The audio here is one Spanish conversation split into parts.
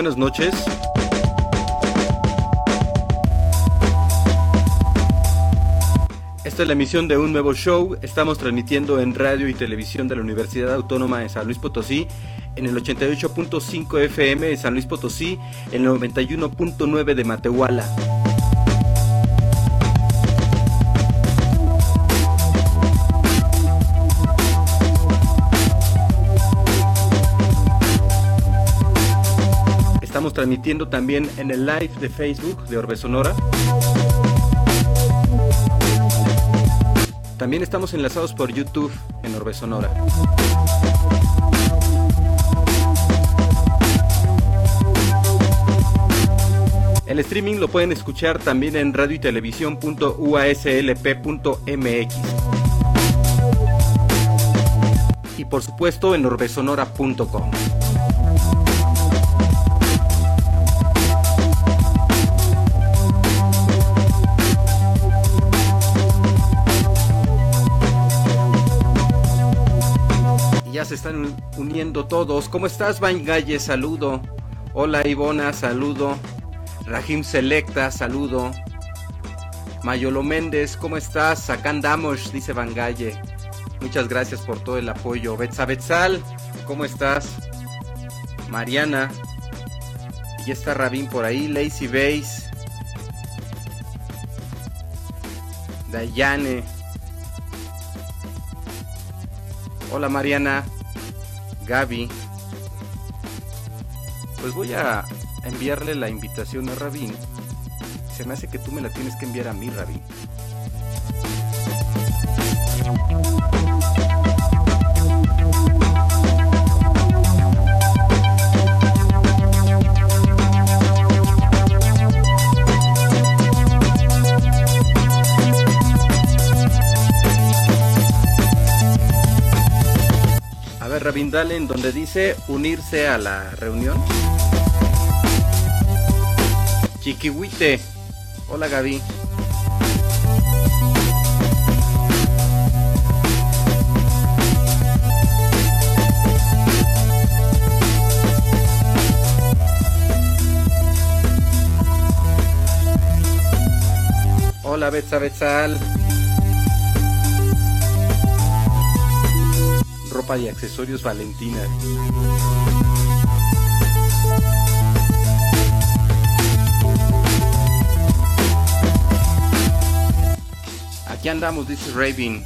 Buenas noches. Esta es la emisión de un nuevo show. Estamos transmitiendo en radio y televisión de la Universidad Autónoma de San Luis Potosí en el 88.5 FM de San Luis Potosí, en el 91.9 de Matehuala. Estamos transmitiendo también en el live de Facebook de Orbe Sonora. También estamos enlazados por YouTube en Orbe Sonora. El streaming lo pueden escuchar también en radio y televisión.uaslp.mx. Y por supuesto en orbesonora.com. se están uniendo todos. ¿Cómo estás, Galle? Saludo. Hola, Ivona, saludo. Rajim Selecta, saludo. Mayolo Méndez, ¿cómo estás? Acá andamos, dice Galle. Muchas gracias por todo el apoyo. Betsa Betzal, ¿cómo estás? Mariana. Y está Rabín por ahí. Lazy Base. Dayane. Hola Mariana. Gaby. Pues voy a enviarle la invitación a Rabín. Se me hace que tú me la tienes que enviar a mí, Rabín. A ver, Rabín, dale en donde dice unirse a la reunión. Chiquihuite. Hola Gaby. Hola Betsa Betzal. Ropa y accesorios Valentina. Aquí andamos, dice Rabin.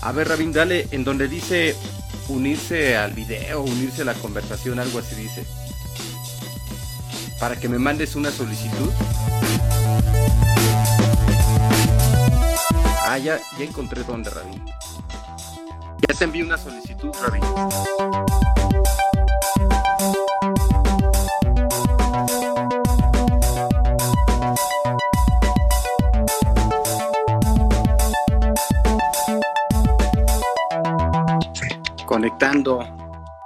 A ver, Rabin, dale en donde dice unirse al video, unirse a la conversación, algo así dice. Para que me mandes una solicitud. Ah, ya, ya encontré dónde, Rabin. Ya te envié una solicitud, Rabin. Conectando.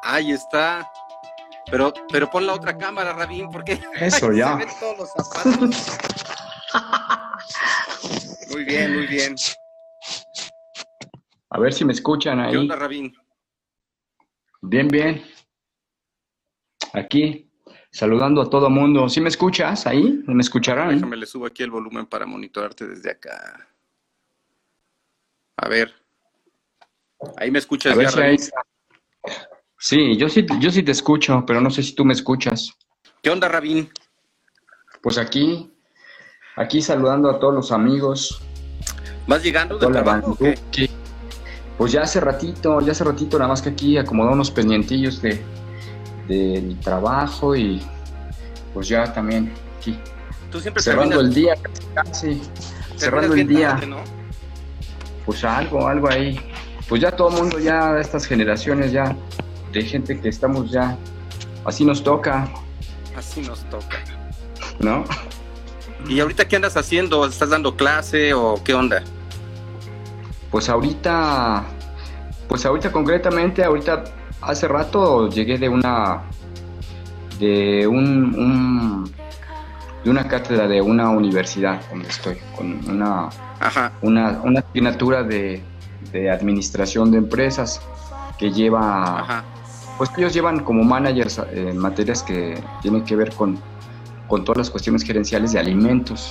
Ahí está. Pero, pero pon la otra cámara, Rabín, porque Eso, ya. se ven todos los zapatos. muy bien, muy bien. A ver si me escuchan ¿Qué ahí. onda, Rabín? Bien, bien. Aquí, saludando a todo mundo. ¿Sí me escuchas ahí? ¿Me escucharán? Déjame le subo aquí el volumen para monitorarte desde acá. A ver. Ahí me escuchas A ver ya, si ahí Rabín. está. Sí, yo sí, yo sí te escucho, pero no sé si tú me escuchas. ¿Qué onda, Rabín? Pues aquí, aquí saludando a todos los amigos. ¿Vas llegando de Toda la trabajo o qué? Pues ya hace ratito, ya hace ratito, nada más que aquí acomodado unos pendientillos de del trabajo y pues ya también aquí Tú siempre cerrando terminas- el día casi, cerrando el día. tarde, ¿no? Pues algo, algo ahí. Pues ya todo el mundo, ya estas generaciones ya de gente que estamos ya, así nos toca, Así nos toca. ¿no? ¿Y ahorita qué andas haciendo? ¿Estás dando clase o qué onda? Pues ahorita, pues ahorita concretamente, ahorita hace rato llegué de una, de un, un- de una cátedra de una universidad donde estoy, con una, Ajá. una, una asignatura de, de administración de empresas que lleva Ajá. pues ellos llevan como managers materias que tienen que ver con, con todas las cuestiones gerenciales de alimentos.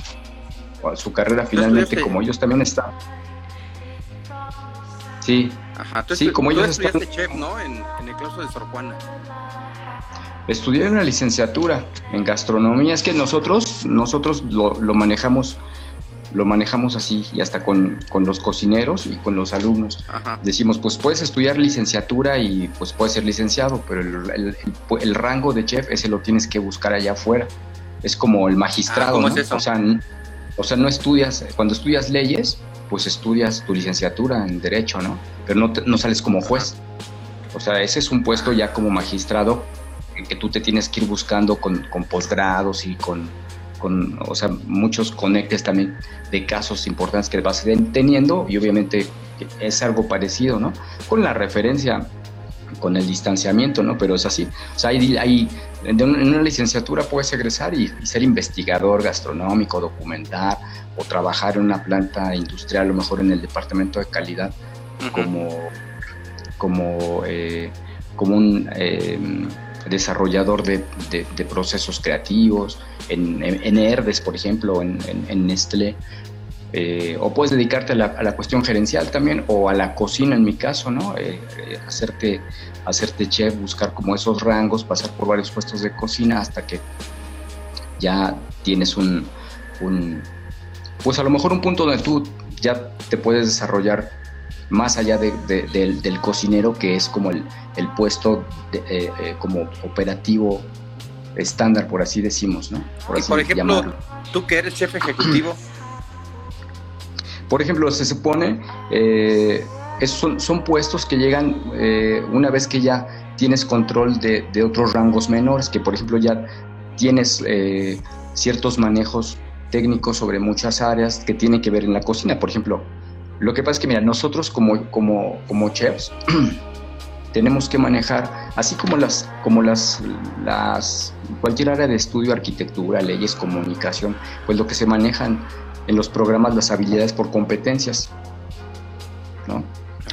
Su carrera finalmente, como ellos también están. Sí, Ajá, sí, como ellos estudiaste chef, ¿no? En, el claustro de Sor Juana. Estudié una licenciatura en gastronomía. Es que nosotros, nosotros lo, lo manejamos lo manejamos así y hasta con, los cocineros y con los alumnos. Decimos, pues puedes estudiar licenciatura y pues puedes ser licenciado, pero el, rango de chef ese lo tienes que buscar allá afuera. Es como el magistrado, ah, ¿no? O, sea, o sea, no estudias, cuando estudias leyes, pues estudias tu licenciatura en derecho, ¿no? Pero no, no sales como juez. O sea, ese es un puesto ya como magistrado que tú te tienes que ir buscando con, con posgrados y con con o sea, muchos conectes también de casos importantes que vas teniendo y obviamente es algo parecido, ¿no? Con la referencia, con el distanciamiento, ¿no? Pero es así. O sea, hay, en una licenciatura puedes egresar y, ser investigador gastronómico, documentar o trabajar en una planta industrial, a lo mejor en el departamento de calidad, como, como, eh, como un... Eh, desarrollador de, procesos creativos, en, en, Herdes, por ejemplo, en, en Nestlé. Eh, o puedes dedicarte a la, cuestión gerencial también, o a la cocina en mi caso, ¿no? Eh, eh, hacerte, hacerte chef, buscar como esos rangos, pasar por varios puestos de cocina hasta que ya tienes un, un pues a lo mejor un punto donde tú ya te puedes desarrollar más allá del, cocinero, que es como el, puesto eh, eh, como operativo estándar, por así decimos, ¿no? Por, y por ejemplo, tú que eres chef ejecutivo. Por ejemplo, se supone, eh, son, son, puestos que llegan una vez que ya tienes control de, de, otros rangos menores, que por ejemplo ya tienes ciertos manejos técnicos sobre muchas áreas que tienen que ver en la cocina. Por ejemplo, lo que pasa es que, mira, nosotros como, como, como chefs tenemos que manejar, así como las, como las, las, cualquier área de estudio, arquitectura, leyes, comunicación, pues lo que se manejan en los programas, las habilidades por competencias, ¿no?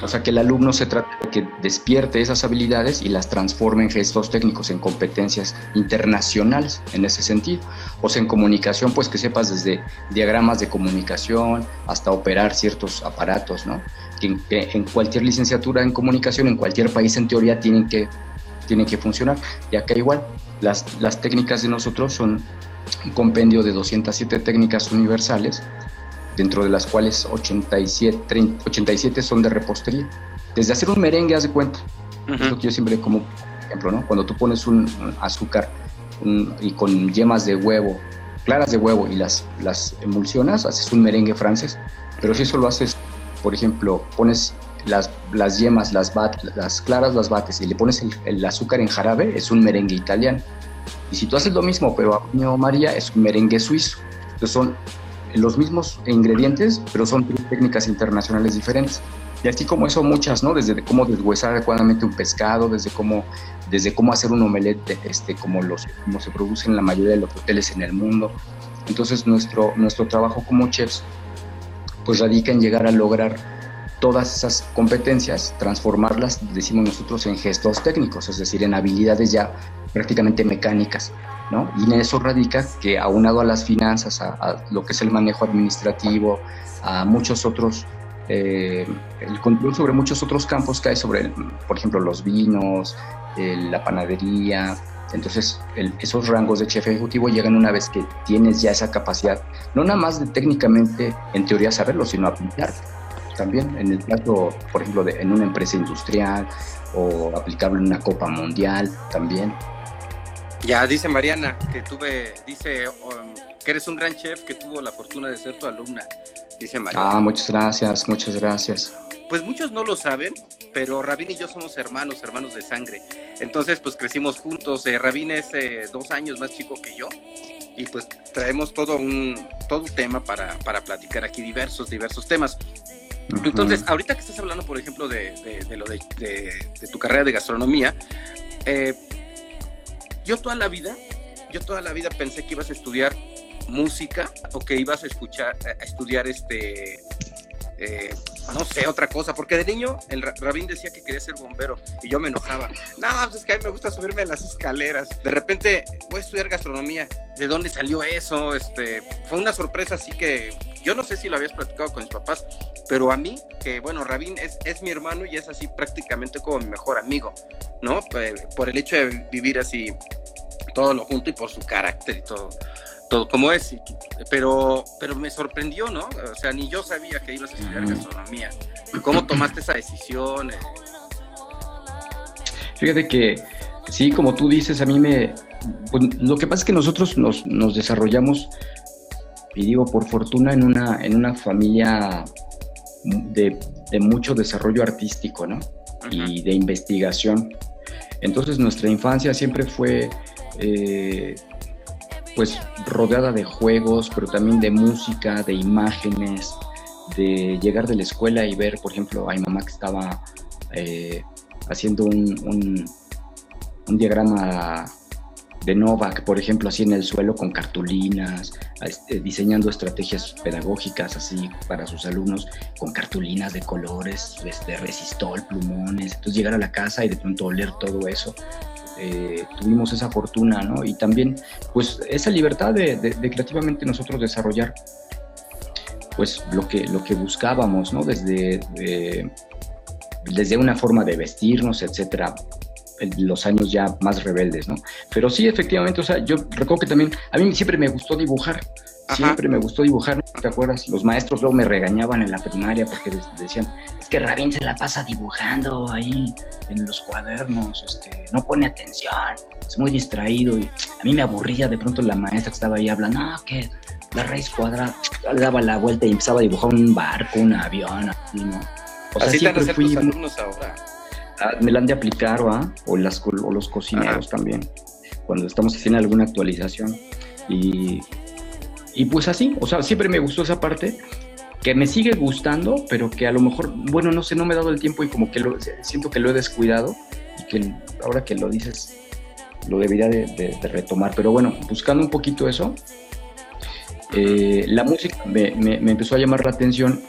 O sea, que el alumno se trata de que despierte esas habilidades y las transforme en gestos técnicos, en competencias internacionales en ese sentido. O sea, en comunicación, pues que sepas desde diagramas de comunicación hasta operar ciertos aparatos, ¿no? Que en, cualquier licenciatura en comunicación, en cualquier país en teoría tienen que, tienen que funcionar. Y acá igual, las, las técnicas de nosotros son un compendio de 207 técnicas universales dentro de las cuales 87, 87 son de repostería. Desde hacer un merengue, haz de cuenta. Es lo que yo siempre como ejemplo, ¿no? Cuando tú pones un, azúcar y con yemas de huevo, claras de huevo y las, las emulsionas, haces un merengue francés. Pero si eso lo haces, por ejemplo, pones las, las yemas, las, bat, las claras las bates y le pones el, azúcar en jarabe, es un merengue italiano. Y si tú haces lo mismo, pero a María, es un merengue suizo. Entonces son los mismos ingredientes, pero son técnicas internacionales diferentes. Y así como eso muchas, ¿no? Desde cómo deshuesar adecuadamente un pescado, desde cómo, desde cómo hacer un omelette, este, como, los, como se produce en la mayoría de los hoteles en el mundo. Entonces nuestro, nuestro trabajo como chefs pues radica en llegar a lograr todas esas competencias, transformarlas, decimos nosotros, en gestos técnicos, es decir, en habilidades ya prácticamente mecánicas. Y en eso radica que aunado a las finanzas, a, lo que es el manejo administrativo, a muchos otros, eh, el control sobre muchos otros campos que hay sobre, por ejemplo, los vinos, la panadería. Entonces, esos rangos de chef ejecutivo llegan una vez que tienes ya esa capacidad, no nada más de técnicamente, en teoría, saberlo, sino aplicar también en el caso, por ejemplo, de, en una empresa industrial o aplicable en una copa mundial también. Ya dice Mariana que tuve, dice um, que eres un gran chef que tuvo la fortuna de ser tu alumna. Dice Mariana. Ah, muchas gracias, muchas gracias. Pues muchos no lo saben, pero Rabín y yo somos hermanos, hermanos de sangre. Entonces, pues crecimos juntos. Eh, Rabín es eh, dos años más chico que yo. Y pues traemos todo un, todo un tema para, para platicar aquí, diversos, diversos temas. Entonces, ahorita que estás hablando, por ejemplo, de, de, lo de, de, tu carrera de gastronomía, eh, yo toda la vida, yo toda la vida pensé que ibas a estudiar música o que ibas a escuchar, a estudiar este eh, no sé, otra cosa, porque de niño el Rabín decía que quería ser bombero y yo me enojaba. No, pues es que a mí me gusta subirme a las escaleras. De repente voy a estudiar gastronomía. ¿De dónde salió eso? Este, fue una sorpresa así que yo no sé si lo habías platicado con mis papás, pero a mí, que bueno, Rabín es, es mi hermano y es así prácticamente como mi mejor amigo, ¿no? Por el hecho de vivir así todo lo junto y por su carácter y todo todo como es, pero, pero me sorprendió, ¿no? O sea, ni yo sabía que ibas a estudiar gastronomía. ¿Cómo tomaste esa decisión? Fíjate que, sí, como tú dices, a mí me... Pues, lo que pasa es que nosotros nos, nos, desarrollamos, y digo por fortuna, en una, en una familia de, de mucho desarrollo artístico, ¿no? Y de investigación. Entonces nuestra infancia siempre fue... Eh, pues rodeada de juegos, pero también de música, de imágenes, de llegar de la escuela y ver, por ejemplo, a mi mamá que estaba eh, haciendo un, un, diagrama de Novak, por ejemplo, así en el suelo con cartulinas, este, diseñando estrategias pedagógicas así para sus alumnos, con cartulinas de colores, este, resistol, plumones. Entonces llegar a la casa y de pronto oler todo eso eh, tuvimos esa fortuna, ¿no? Y también, pues, esa libertad de, creativamente nosotros desarrollar, pues, lo que, lo que buscábamos, ¿no? Desde, desde una forma de vestirnos, etcétera, los años ya más rebeldes, ¿no? Pero sí, efectivamente, o sea, yo recuerdo que también, a mí siempre me gustó dibujar, Siempre me gustó dibujar, ¿te acuerdas? Los maestros luego me regañaban en la primaria porque decían, es que Rabin se la pasa dibujando ahí en los cuadernos, este, no pone atención, es muy distraído y a mí me aburría de pronto la maestra que estaba ahí hablando, no, que la raíz cuadrada, le daba la vuelta y empezaba a dibujar un barco, un avión, así, ¿no? O sea, así siempre fui... alumnos ahora. Ah, me la han de aplicar, ¿va? O, las, o los cocineros también, cuando estamos haciendo alguna actualización. Y y pues así, o sea, siempre me gustó esa parte, que me sigue gustando, pero que a lo mejor, bueno, no sé, no me he dado el tiempo y como que lo, siento que lo he descuidado y que ahora que lo dices, lo debería de, retomar. Pero bueno, buscando un poquito eso, eh, la música me, empezó a llamar la atención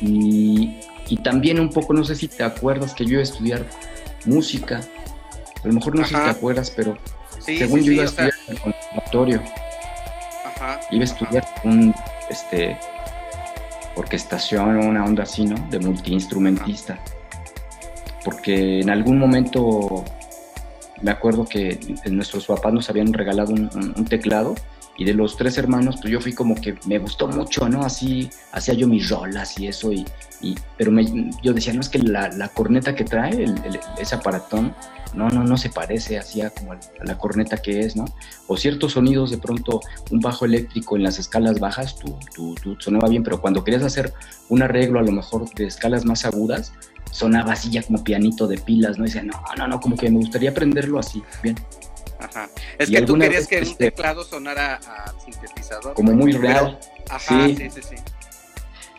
y, también un poco, no sé si te acuerdas que yo iba a estudiar música, a lo mejor no sé si te acuerdas, pero según yo iba a estudiar en el conservatorio iba a estudiar un, este, orquestación o una onda así, ¿no? De multiinstrumentista. Porque en algún momento me acuerdo que nuestros papás nos habían regalado un, teclado y de los tres hermanos, pues yo fui como que me gustó mucho, ¿no? Así hacía yo mis rolas y eso, y, pero yo decía, no, es que la, corneta que trae, ese aparatón, no, no, no se parece así como a la corneta que es, ¿no? O ciertos sonidos, de pronto un bajo eléctrico en las escalas bajas, tú, tú, tú sonaba bien, pero cuando querías hacer un arreglo a lo mejor de escalas más agudas, sonaba así ya como pianito de pilas, ¿no? Y decía, no, no, no, como que me gustaría aprenderlo así, bien. Ajá. Es que tú querías que un teclado sonara a sintetizador. Como muy real. Ajá, sí, sí, sí. Sí,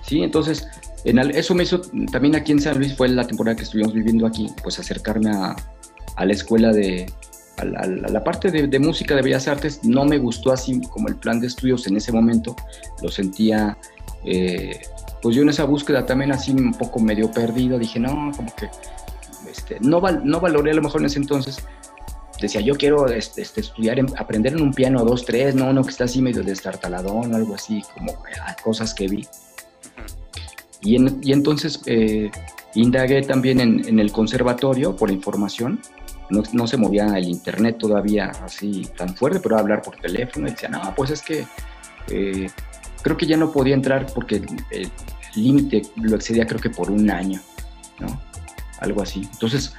sí entonces, en eso me hizo, también aquí en San Luis fue la temporada que estuvimos viviendo aquí, pues acercarme a, a la escuela de, a la, parte de, música de Bellas Artes no me gustó así como el plan de estudios en ese momento, lo sentía, eh, pues yo en esa búsqueda también así un poco medio perdido, dije, no, como que este, no, no valoré a lo mejor en ese entonces, decía, yo quiero este, este estudiar, aprender en un piano dos, tres, no uno que está así medio destartaladón o algo así, como eh, cosas que vi. Y, y entonces eh, indagué también en, en, el conservatorio por información no, se movía el internet todavía así tan fuerte, pero hablar por teléfono y decía, no, pues es que eh, creo que ya no podía entrar porque el límite lo excedía creo que por un año, ¿no? Algo así. Entonces,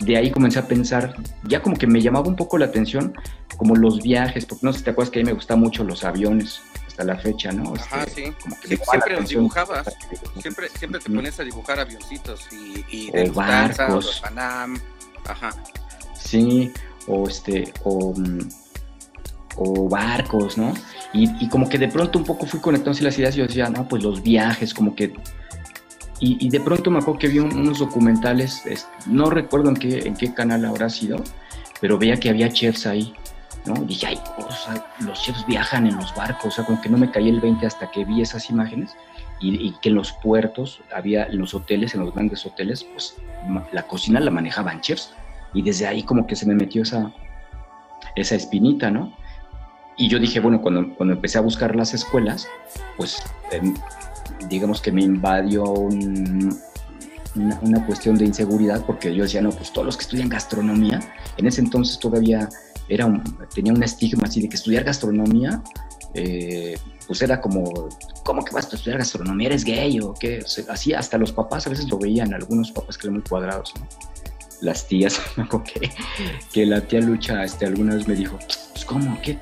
de ahí comencé a pensar, ya como que me llamaba un poco la atención, como los viajes, porque no sé si te acuerdas que a mí me gustan mucho los aviones hasta la fecha, ¿no? Ajá, este, sí. siempre los dibujabas, siempre, siempre te pones a dibujar avioncitos y, y de barcos. Panam, Ajá. Sí, o este, o, mm, o barcos, ¿no? Y, como que de pronto un poco fui conectando las ideas y yo decía, no, pues los viajes, como que... Y, de pronto me acuerdo que vi unos documentales, no recuerdo en qué, en qué canal habrá sido, pero veía que había chefs ahí, ¿no? Y dije, ay, los chefs viajan en los barcos, o sea, como que no me caí el 20 hasta que vi esas imágenes. y, que en los puertos había, en los hoteles, en los grandes hoteles, pues la cocina la manejaban chefs. Y desde ahí como que se me metió esa, esa espinita, ¿no? Y yo dije, bueno, cuando, cuando empecé a buscar las escuelas, pues em, digamos que me invadió una, cuestión de inseguridad porque yo decía, no, pues todos los que estudian gastronomía, en ese entonces todavía era tenía un estigma así de que estudiar gastronomía, eh, pues era como, ¿cómo que vas a estudiar gastronomía? ¿Eres gay o qué? así hasta los papás a veces lo veían, algunos papás que eran muy cuadrados, ¿no? Las tías, que, que la tía Lucha este, alguna vez me dijo, pues ¿cómo? ¿Qué?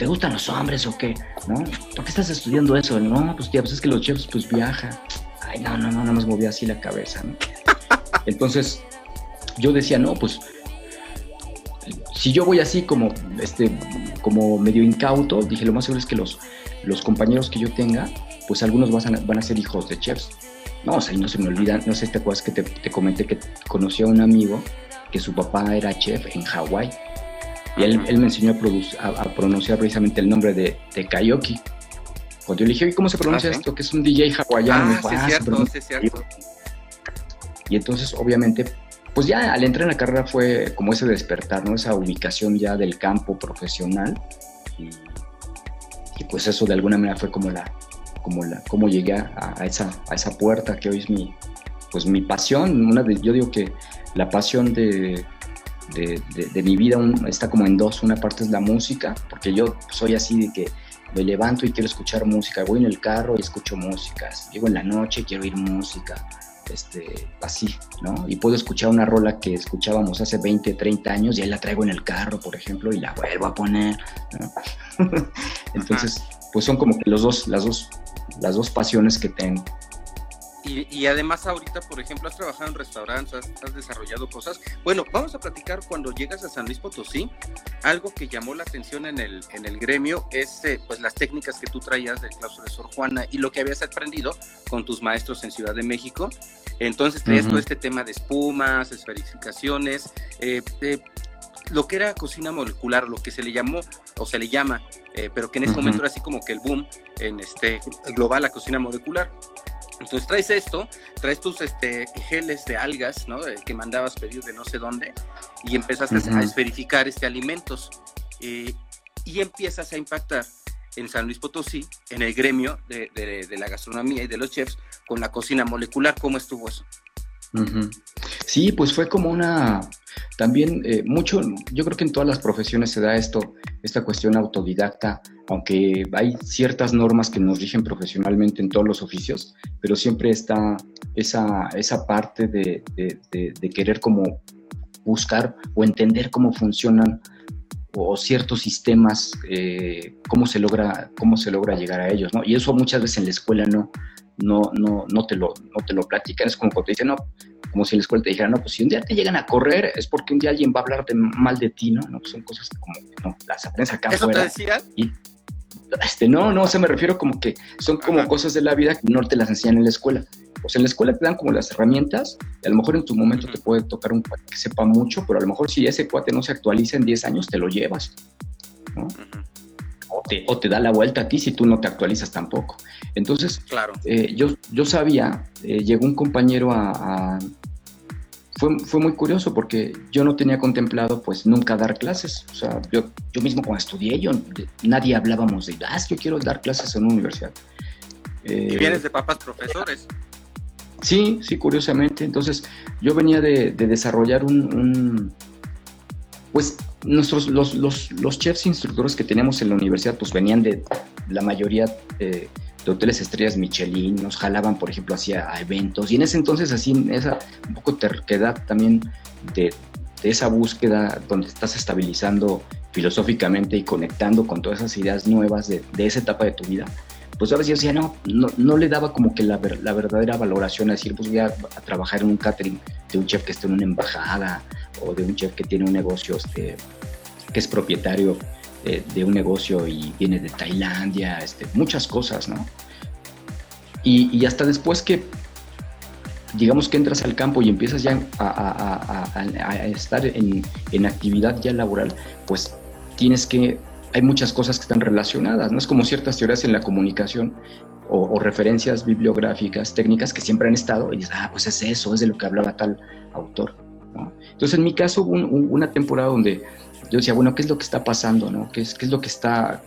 ¿Te gustan los hombres o qué? ¿No? ¿Por qué estás estudiando eso? No, pues tía, pues es que los chefs pues viajan. Ay, no, no, no, nada más movía así la cabeza, ¿no? Entonces, yo decía, no, pues si yo voy así como, este, como medio incauto, dije, lo más seguro es que los, los compañeros que yo tenga, pues algunos van a, van a ser hijos de chefs. No, o sea, y no se me olvida, no sé si te acuerdas que te, comenté que conocí a un amigo que su papá era chef en Hawái. Y él, me enseñó a, pronunciar precisamente el nombre de, de Kayoki. Cuando yo le dije, ¿cómo se pronuncia ah, esto? Que es un DJ hawaiano. Ah, sí, ah, cierto, sí, cierto. Y entonces, obviamente, pues ya al entrar en la carrera fue como ese despertar, ¿no? Esa ubicación ya del campo profesional. Y, pues eso de alguna manera fue como la, como la, cómo llegué a, esa, a esa puerta que hoy es mi, pues mi pasión. Una de, yo digo que la pasión de, de, mi vida está como en dos. Una parte es la música, porque yo soy así de que me levanto y quiero escuchar música. Voy en el carro y escucho música. Llego en la noche y quiero oír música este, así, ¿no? Y puedo escuchar una rola que escuchábamos hace 20, 30 años y ahí la traigo en el carro, por ejemplo, y la vuelvo a poner, Entonces, pues son como que los dos, las dos, las dos pasiones que tengo. Y, además ahorita, por ejemplo, has trabajado en restaurantes, has, desarrollado cosas. Bueno, vamos a platicar cuando llegas a San Luis Potosí. Algo que llamó la atención en el, en el gremio es eh, pues las técnicas que tú traías del claustro de Sor Juana y lo que habías aprendido con tus maestros en Ciudad de México. Entonces traías todo este tema de espumas, esferificaciones, eh, lo que era cocina molecular, lo que se le llamó o se le llama, eh, pero que en ese momento era así como que el boom en este global la cocina molecular. Entonces traes esto, traes tus este, geles de algas, ¿no? Que mandabas pedir de no sé dónde, y empezaste a esferificar este alimentos. Eh, y empiezas a impactar en San Luis Potosí, en el gremio de, de, la gastronomía y de los chefs, con la cocina molecular. ¿Cómo estuvo eso? Sí, pues fue como una, también eh, mucho, yo creo que en todas las profesiones se da esto, esta cuestión autodidacta, aunque hay ciertas normas que nos rigen profesionalmente en todos los oficios, pero siempre está esa, esa parte de, querer como buscar o entender cómo funcionan o ciertos sistemas, eh, cómo, se logra, cómo se logra llegar a ellos, ¿no? Y eso muchas veces en la escuela no, no, no, no, te, lo, no te lo platican. Es como cuando te dicen, no, como si en la escuela te dijeran, no, pues si un día te llegan a correr es porque un día alguien va a hablar de, mal de ti, ¿no? no pues son cosas como, no, las aprendes acá ¿Eso te decían? Y, este, no, no, se me refiero como que son como cosas de la vida que no te las enseñan en la escuela. O sea, en la escuela te dan como las herramientas, y a lo mejor en tu momento te puede tocar un cuate que sepa mucho, pero a lo mejor si ese cuate no se actualiza en 10 años, te lo llevas, ¿no? O te, da la vuelta a ti si tú no te actualizas tampoco. Entonces, claro. Eh, yo, yo sabía, eh, llegó un compañero a... fue, fue, muy curioso porque yo no tenía contemplado pues nunca dar clases. O sea, yo, yo mismo cuando estudié, yo, nadie hablábamos de, ah, yo quiero dar clases en una universidad. ¿Y vienes de papás profesores? Sí, sí, curiosamente. Entonces, yo venía de, desarrollar un pues nuestros, los, los, los, chefs instructores que teníamos en la universidad, pues venían de la mayoría eh, de hoteles estrellas Michelin, nos jalaban, por ejemplo, hacia eventos, y en ese entonces, así, esa un poco terquedad también de, de esa búsqueda donde estás estabilizando filosóficamente y conectando con todas esas ideas nuevas de, de esa etapa de tu vida, pues ahora sí decía, no, no, no le daba como que la, la, verdadera valoración a decir, pues voy a, trabajar en un catering de un chef que está en una embajada o de un chef que tiene un negocio este, que es propietario eh, de un negocio y viene de Tailandia, este, muchas cosas, ¿no? Y, y, hasta después que, digamos que entras al campo y empiezas ya a, a estar en, en actividad ya laboral, pues tienes que hay muchas cosas que están relacionadas, ¿no? Es como ciertas teorías en la comunicación o, referencias bibliográficas, técnicas que siempre han estado y dices, ah, pues es eso, es de lo que hablaba tal autor. Entonces, en mi caso hubo una temporada donde yo decía, bueno, ¿qué es lo que está pasando? No? ¿Qué, es, ¿Qué es lo que está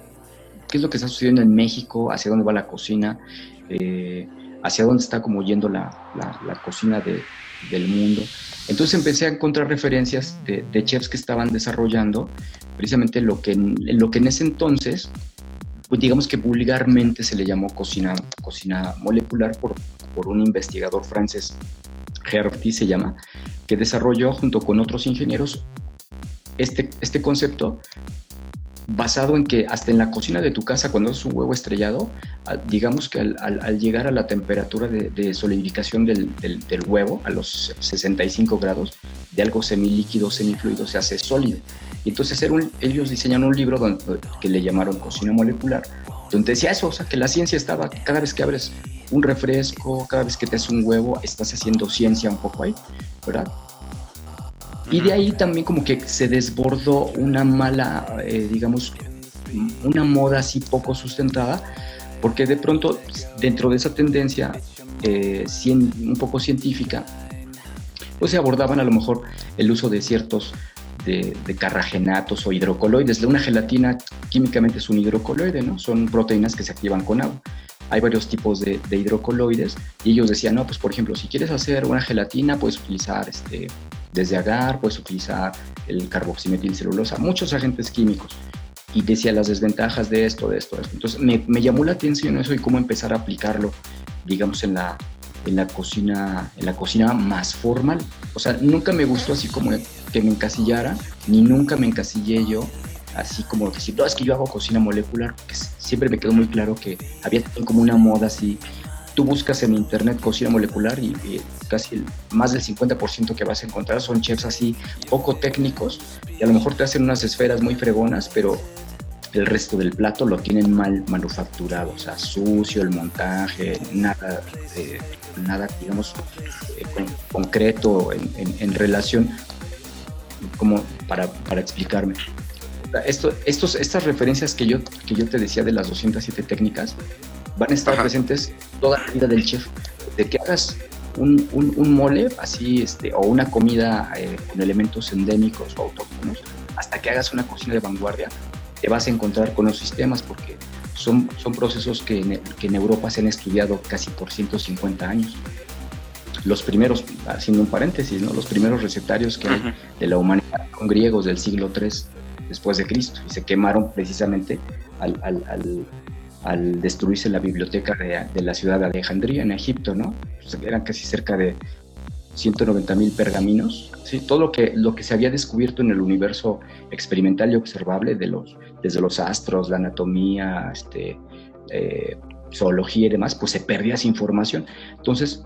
qué es lo que está sucediendo en México? ¿Hacia dónde va la cocina? Eh, ¿Hacia dónde está como yendo la, la, cocina de, del mundo? Entonces empecé a encontrar referencias de, chefs que estaban desarrollando precisamente lo que, lo que en ese entonces pues digamos que vulgarmente se le llamó cocina, cocina molecular por, por un investigador francés, Herfty se llama, que desarrolló junto con otros ingenieros este, este concepto basado en que hasta en la cocina de tu casa, cuando es un huevo estrellado, digamos que al, llegar a la temperatura de, solidificación del, huevo, a los 65 grados, de algo semilíquido, semifluido, se hace sólido. Y entonces ellos diseñaron un libro que le llamaron Cocina Molecular, donde decía eso, o sea, que la ciencia estaba, cada vez que abres un refresco, cada vez que te haces un huevo, estás haciendo ciencia un poco ahí, ¿verdad? Y de ahí también como que se desbordó una mala, eh, digamos, una moda así poco sustentada, porque de pronto dentro de esa tendencia eh, un poco científica, pues se abordaban a lo mejor el uso de ciertos de, carragenatos o hidrocoloides. Una gelatina químicamente es un hidrocoloide, ¿no? Son proteínas que se activan con agua. Hay varios tipos de, de hidrocoloides y ellos decían, no, pues por ejemplo, si quieres hacer una gelatina, puedes utilizar este, desde agar, puedes utilizar el carboximetilcelulosa, muchos agentes químicos. Y decía las desventajas de esto, de esto, de esto. Entonces me, me, llamó la atención eso y cómo empezar a aplicarlo, digamos, en la, en la cocina, en la cocina más formal. O sea, nunca me gustó así como que me encasillara, ni nunca me encasillé yo así como decir, no, es que yo hago cocina molecular, porque siempre me quedó muy claro que había como una moda así tú buscas en internet cocina molecular y, casi más del 50% que vas a encontrar son chefs así poco técnicos y a lo mejor te hacen unas esferas muy fregonas, pero el resto del plato lo tienen mal manufacturado, o sea, sucio el montaje, nada, nada digamos, eh, concreto en, relación como para, para explicarme. Esto, estos, estas referencias que yo, que yo te decía de las 207 técnicas, van a estar presentes toda la vida del chef. De que hagas un, un, mole así, este, o una comida eh, con elementos endémicos o autóctonos, hasta que hagas una cocina de vanguardia, te vas a encontrar con los sistemas porque son, son procesos que en, que en Europa se han estudiado casi por 150 años. Los primeros, haciendo un paréntesis, ¿no? los primeros recetarios que hay de la humanidad son griegos del siglo III después de Cristo y se quemaron precisamente al, al, al al destruirse la biblioteca de, la ciudad de Alejandría en Egipto, ¿no? Pues, eran casi cerca de 190 mil pergaminos, ¿sí? todo lo que, lo que se había descubierto en el universo experimental y observable, de los, desde los astros, la anatomía, este, eh, zoología y demás, pues se perdía esa información. Entonces,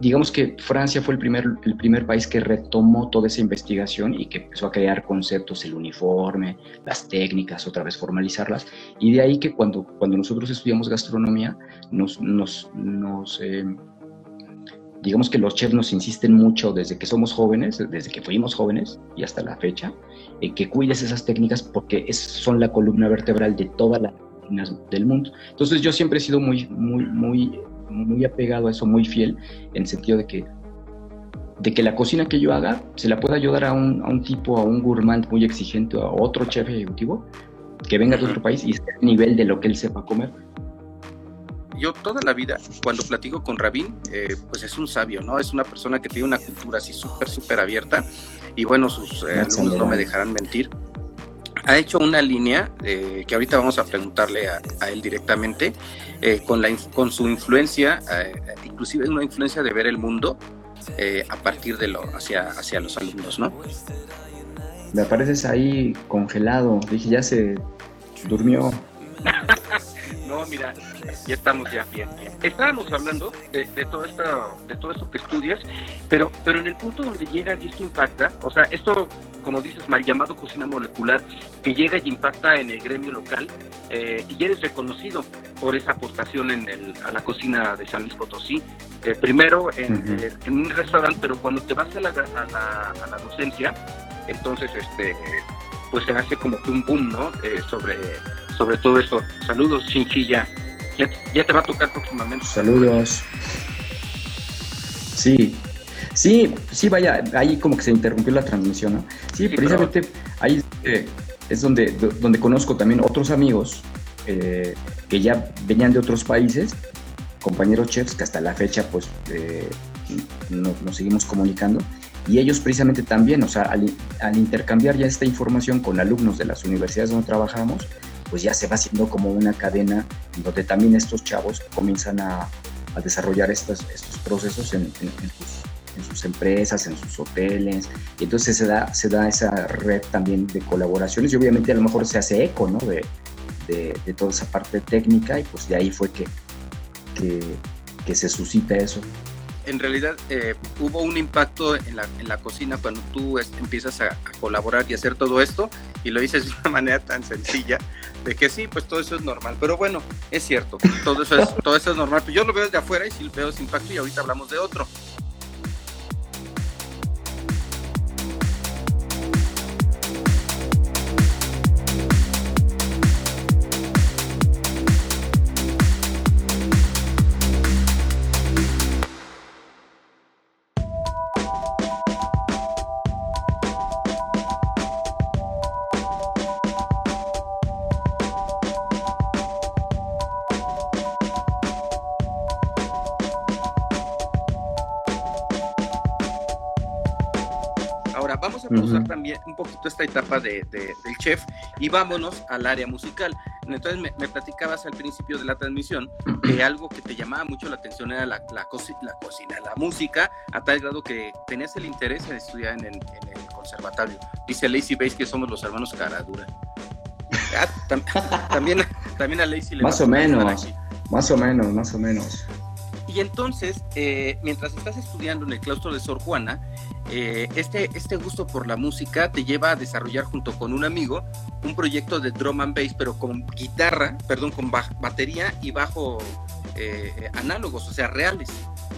digamos que Francia fue el primer, el primer país que retomó toda esa investigación y que empezó a crear conceptos, el uniforme, las técnicas, otra vez formalizarlas. Y de ahí que cuando, cuando nosotros estudiamos gastronomía, nos, nos, eh, digamos que los chefs nos insisten mucho desde que somos jóvenes, desde que fuimos jóvenes y hasta la fecha, en que cuides esas técnicas porque es, son la columna vertebral de toda la del mundo. Entonces yo siempre he sido muy, muy muy apegado a eso, muy fiel, en el sentido de que, de que la cocina que yo haga se la pueda ayudar a un, a un tipo, a un gourmand muy exigente, a otro chef ejecutivo, que venga de otro país y esté a nivel de lo que él sepa comer. Yo toda la vida, cuando platico con Rabín, eh, pues es un sabio, ¿no? Es una persona que tiene una cultura así súper, súper abierta. Y bueno, sus eh, alumnos no me dejarán mentir ha hecho una línea eh, que ahorita vamos a preguntarle a, él directamente, eh, con, la, con su influencia, eh, inclusive una influencia de ver el mundo a partir de lo hacia, hacia los alumnos, ¿no? Me apareces ahí congelado, dije, ya se durmió. no, mira, ya estamos ya bien. Estábamos hablando de, todo esto, de todo esto que estudias, pero, pero en el punto donde llega y esto impacta, o sea, esto, como dices, mal llamado cocina molecular, que llega y impacta en el gremio local, eh, y eres reconocido por esa aportación en el, a la cocina de San Luis Potosí, eh, primero en, en, un restaurante, pero cuando te vas a la, a la, docencia, entonces este pues se hace como que un boom, ¿no? Eh, sobre, sobre todo eso. Saludos, Chinchilla ya, te va a tocar próximamente. Saludos. Sí, sí, sí, vaya, ahí como que se interrumpió la transmisión, ¿no? Sí, precisamente ahí eh, es donde, donde conozco también otros amigos eh, que ya venían de otros países, compañeros chefs que hasta la fecha pues eh, nos seguimos comunicando y ellos precisamente también, o sea, al, intercambiar ya esta información con alumnos de las universidades donde trabajamos, pues ya se va haciendo como una cadena donde también estos chavos comienzan a, desarrollar estos, estos procesos en, sus, empresas, en sus hoteles, y entonces se da, se da esa red también de colaboraciones y obviamente a lo mejor se hace eco, ¿no? De, de, toda esa parte técnica y pues de ahí fue que, que se suscita eso en realidad eh, hubo un impacto en la, en la cocina cuando tú empiezas a, colaborar y hacer todo esto y lo dices de una manera tan sencilla de que sí, pues todo eso es normal. Pero bueno, es cierto, todo eso es, todo eso es normal. Yo lo veo desde afuera y sí veo ese impacto y ahorita hablamos de otro. Usar también un poquito esta etapa de, del chef y vámonos al área musical. Entonces me, platicabas al principio de la transmisión que algo que te llamaba mucho la atención era la, la, la cocina, la música, a tal grado que tenías el interés en estudiar en, el conservatorio. Dice Lazy Base que somos los hermanos Caradura. Ah, también, también a Lazy le Más o menos, más o menos, más o menos. Y entonces, eh, mientras estás estudiando en el claustro de Sor Juana, eh, este, este gusto por la música te lleva a desarrollar junto con un amigo un proyecto de drum and bass, pero con guitarra, perdón, con batería y bajo eh, análogos, o sea, reales,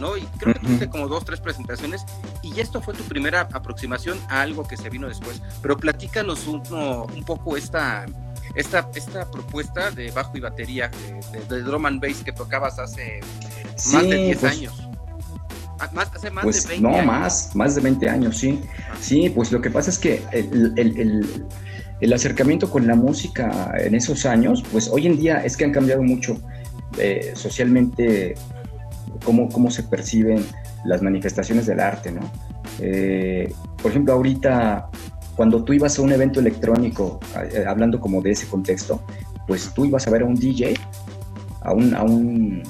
¿no? Y creo que tuviste como dos, tres presentaciones y esto fue tu primera aproximación a algo que se vino después. Pero platícanos un, un poco esta, esta, esta propuesta de bajo y batería, de, drum and bass que tocabas hace más de 10 pues años. Ah, más, hace más pues, de 20 no, más, más de 20 años, sí. Sí, pues lo que pasa es que el, acercamiento con la música en esos años, pues hoy en día es que han cambiado mucho eh, socialmente cómo, cómo se perciben las manifestaciones del arte, ¿no? Eh, por ejemplo, ahorita, cuando tú ibas a un evento electrónico, eh, hablando como de ese contexto, pues tú ibas a ver a un DJ, a un, a un,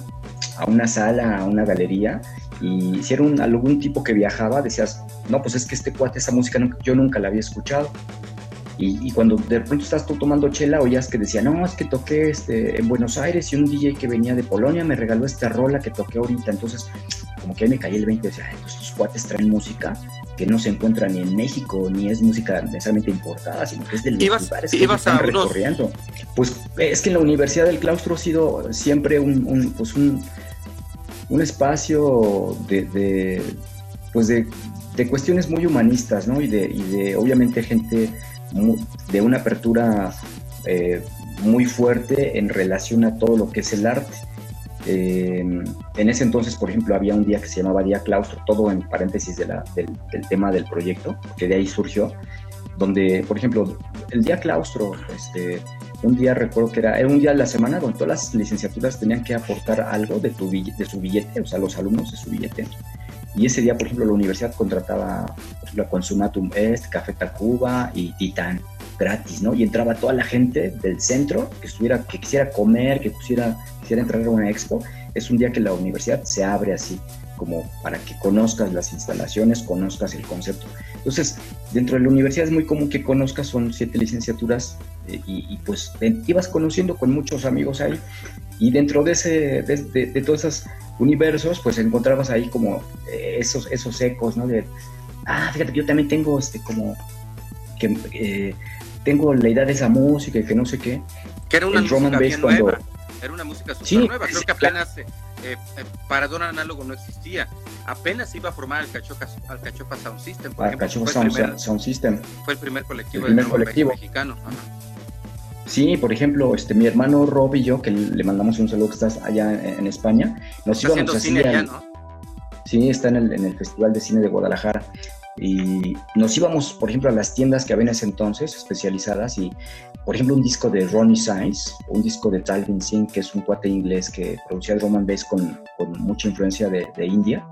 a una sala, a una galería, y si era un, algún tipo que viajaba, decías, no, pues es que este cuate, esa música yo nunca la había escuchado. Y, cuando de pronto estás tú tomando chela, oías que decía, no, es que toqué este, en Buenos Aires y un DJ que venía de Polonia me regaló esta rola que toqué ahorita. Entonces, como que ahí me caí el 20 y decía, pues estos cuates traen música que no se encuentra ni en México, ni es música necesariamente importada, sino que es de los lugares que están recorriendo. Pues es que en la Universidad del Claustro ha sido siempre un, pues un un espacio de, pues de, cuestiones muy humanistas, ¿no? Y de, de obviamente gente de una apertura eh, muy fuerte en relación a todo lo que es el arte. Eh, en ese entonces, por ejemplo, había un día que se llamaba Día Claustro, todo en paréntesis del, del, tema del proyecto, que de ahí surgió, donde, por ejemplo, el Día Claustro, este, un día recuerdo que era, era un día de la semana donde todas las licenciaturas tenían que aportar algo de, tu de su billete, o sea, los alumnos de su billete. Y ese día, por ejemplo, la universidad contrataba por la Consumatum Est, Café Tacuba y Titán gratis, ¿no? Y entraba toda la gente del centro que estuviera, que quisiera comer, que quisiera, quisiera entrar a una expo. Es un día que la universidad se abre así, como para que conozcas las instalaciones, conozcas el concepto. Entonces, dentro de la universidad es muy común que conozcas, son siete licenciaturas eh, y, pues ibas conociendo con muchos amigos ahí y dentro de, ese, de, todos esos universos, pues encontrabas ahí como eh, esos, esos ecos, ¿no? De, ah, fíjate que yo también tengo este como que eh, tengo la idea de esa música y que no sé qué. Que era una música bien nueva. Era una música súper nueva. Creo que apenas eh, eh, para Don Análogo no existía. Apenas iba a formar el Cachopa, al Cachopa Sound System. Por ejemplo, el primer, Sound System. fue el primer colectivo, el primer colectivo. mexicano. Sí, por ejemplo, este, mi hermano Rob y yo, que le mandamos un saludo que estás allá en, España, nos íbamos así. Cine ¿no? Sí, está en el, en el Festival de Cine de Guadalajara. Y nos íbamos, por ejemplo, a las tiendas que había en ese entonces, especializadas, y por ejemplo, un disco de Ronnie Sainz, un disco de Talvin Singh, que es un cuate inglés que producía drum and bass con, con mucha influencia de, de India.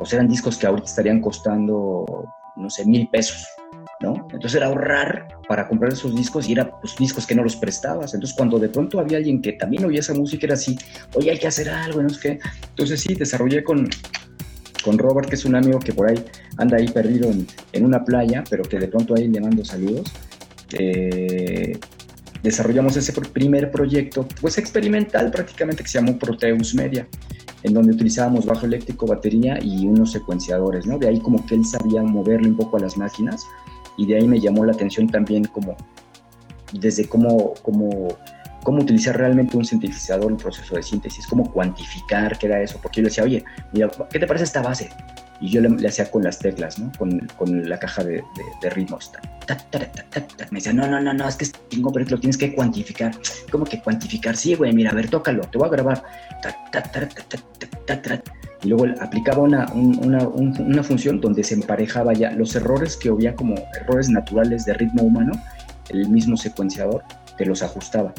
O sea, eran discos que ahorita estarían costando, no sé, mil pesos, ¿no? Entonces era ahorrar para comprar esos discos y eran pues, discos que no los prestabas. Entonces cuando de pronto había alguien que también oía esa música, era así, oye, hay que hacer algo, no sé qué. Entonces sí, desarrollé con, con Robert, que es un amigo que por ahí anda ahí perdido en, una playa, pero que de pronto ahí le mando saludos. Eh, desarrollamos ese primer proyecto, pues experimental prácticamente, que se llamó Proteus Media, en donde utilizábamos bajo eléctrico, batería y unos secuenciadores, ¿no? De ahí como que él sabía moverle un poco a las máquinas y de ahí me llamó la atención también como desde cómo, cómo, cómo utilizar realmente un sintetizador en proceso de síntesis, cómo cuantificar qué era eso, porque yo le decía, oye, mira, ¿qué te parece esta base? y yo le, hacía con las teclas, ¿no? Con, con la caja de, ritmos. me decía, no, no, no, no, es que es chingo, pero lo tienes que cuantificar. ¿Cómo que cuantificar? Sí, güey, mira, a ver, tócalo, te voy a grabar. Y luego aplicaba una, una, una, función donde se emparejaba ya los errores que había como errores naturales de ritmo humano, el mismo secuenciador te los ajustaba.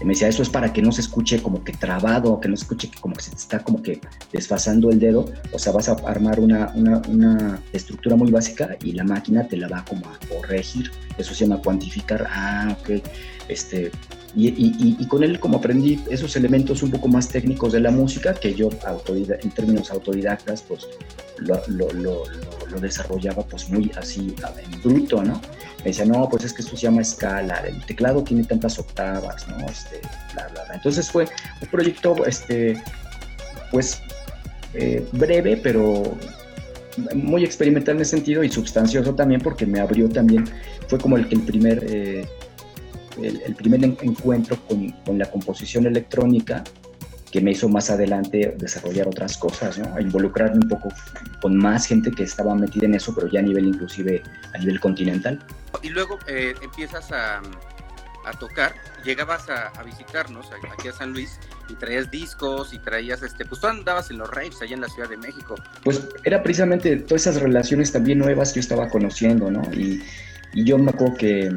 Me decía, eso es para que no se escuche como que trabado, que no se escuche como que se te está como que desfasando el dedo, o sea, vas a armar una, una estructura muy básica y la máquina te la va como a corregir, eso se llama cuantificar, ah, ok, este, y, y, y, con él como aprendí esos elementos un poco más técnicos de la música, que yo en términos autodidactas, pues lo, lo, lo, lo, desarrollaba pues muy así en bruto, ¿no? Me decía, no, pues es que esto se llama escala, el teclado tiene tantas octavas, ¿no? Este, bla, bla, bla. Entonces fue un proyecto, este, pues, eh, breve, pero muy experimental en ese sentido y sustancioso también porque me abrió también, fue como el, el primer... Eh, el, primer encuentro con, con, la composición electrónica que me hizo más adelante desarrollar otras cosas, ¿no? involucrarme un poco con más gente que estaba metida en eso, pero ya a nivel inclusive a nivel continental. Y luego eh, empiezas a, a, tocar, llegabas a, a, visitarnos aquí a San Luis y traías discos y traías, este, pues tú andabas en los raves allá en la Ciudad de México. Pues era precisamente todas esas relaciones también nuevas que yo estaba conociendo, ¿no? Y, y yo me acuerdo que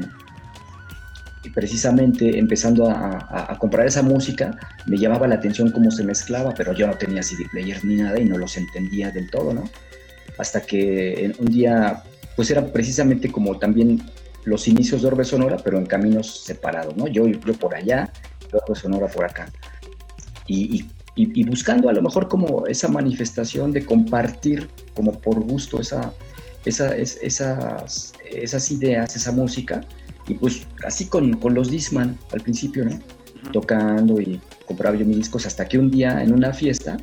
precisamente empezando a, comprar esa música, me llamaba la atención cómo se mezclaba, pero yo no tenía CD players ni nada y no los entendía del todo, ¿no? Hasta que un día, pues era precisamente como también los inicios de Orbe Sonora, pero en caminos separados, ¿no? Yo, yo por allá, Orbe Sonora por acá. Y, y, buscando a lo mejor como esa manifestación de compartir como por gusto esa, esa, esas, esas ideas, esa música, y pues así con, con los Disman al principio, ¿no? Tocando y compraba yo mis discos hasta que un día en una fiesta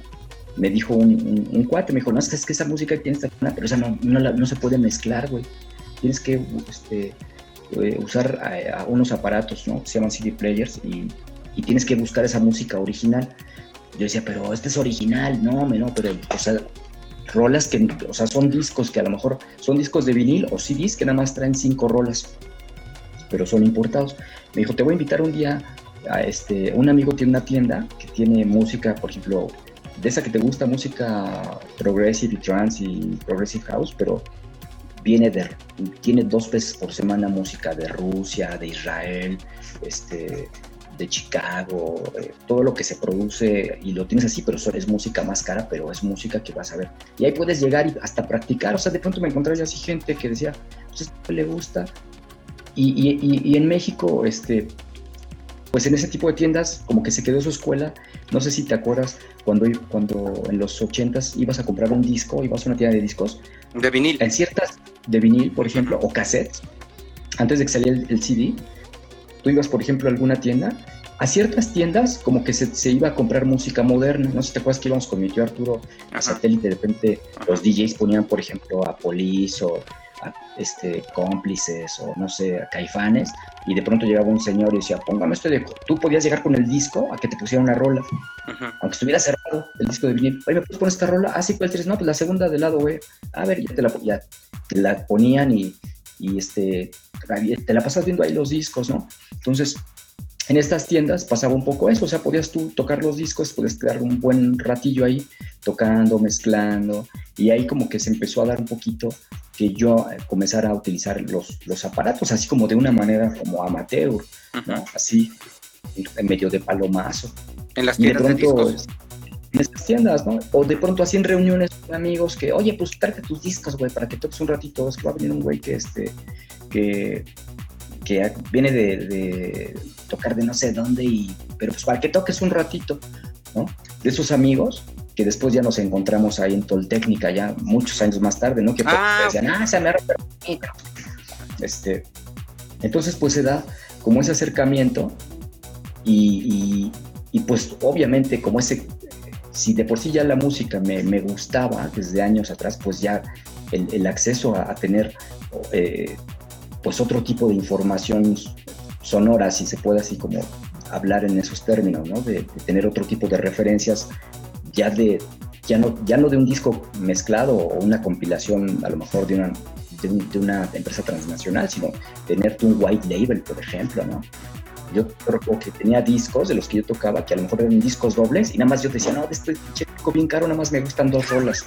me dijo un, un, cuate, me dijo, no, es que esa música tiene esta pero esa no, no, no se puede mezclar, güey. Tienes que este, eh, usar a, unos aparatos, ¿no? Se llaman CD players y, y, tienes que buscar esa música original. Yo decía, pero este es original, no, no, pero, o sea, rolas que, o sea, son discos que a lo mejor son discos de vinil o CDs que nada más traen cinco rolas pero son importados. Me dijo, te voy a invitar un día a este, un amigo tiene una tienda que tiene música, por ejemplo, de esa que te gusta, música progressive y trance y progressive house, pero viene de, tiene dos veces por semana música de Rusia, de Israel, este, de Chicago, eh, todo lo que se produce y lo tienes así, pero es música más cara, pero es música que vas a ver. Y ahí puedes llegar y hasta practicar, o sea, de pronto me encontré así gente que decía, pues le gusta, y, en México, este, pues en ese tipo de tiendas, como que se quedó su escuela. No sé si te acuerdas cuando, cuando en los ochentas ibas a comprar un disco, ibas a una tienda de discos. De vinil. En ciertas, de vinil, por ejemplo, o cassettes, antes de que saliera el, CD, tú ibas, por ejemplo, a alguna tienda, a ciertas tiendas como que se, iba a comprar música moderna. No sé si te acuerdas que íbamos con mi tío Arturo a satélite, de repente los DJs ponían, por ejemplo, a Police o este, cómplices o no sé, caifanes, y de pronto llegaba un señor y decía, póngame esto de... Tú podías llegar con el disco a que te pusiera una rola, aunque estuviera cerrado el disco de vinil. Oye, ¿me puedes poner esta rola? Ah, sí, ¿cuál? No, pues la segunda del lado, güey. A ver, ya te la, ya te la ponían y, y este, te la pasas viendo ahí los discos, ¿no? Entonces, en estas tiendas pasaba un poco eso, o sea, podías tú tocar los discos, podías quedar un buen ratillo ahí tocando, mezclando, y ahí como que se empezó a dar un poquito que yo eh, comenzara a utilizar los, los aparatos, así como de una manera como amateur, ¿no? Así, en medio de palomazo. En las tiendas de, discos. En estas tiendas, ¿no? O de pronto así en reuniones con amigos que, oye, pues tráete tus discos, güey, para que toques un ratito, es que va a venir un güey que, este, que que viene de, tocar de no sé dónde, y, pero pues para que toques un ratito, ¿no? De esos amigos que después ya nos encontramos ahí en Toltécnica, ya muchos años más tarde, ¿no? Que ah, decían, ah, se me este, Entonces, pues se da como ese acercamiento y, y, pues obviamente como ese, si de por sí ya la música me, me gustaba desde años atrás, pues ya el, el acceso a, tener eh, pues otro tipo de información sonora, si se puede así como hablar en esos términos, ¿no? De, tener otro tipo de referencias ya de ya no, ya no de un disco mezclado o una compilación a lo mejor de una, de, una empresa transnacional, sino tenerte un white label, por ejemplo, ¿no? Yo recuerdo que tenía discos de los que yo tocaba, que a lo mejor eran discos dobles, y nada más yo decía, no, de este disco bien caro, nada más me gustan dos rolas.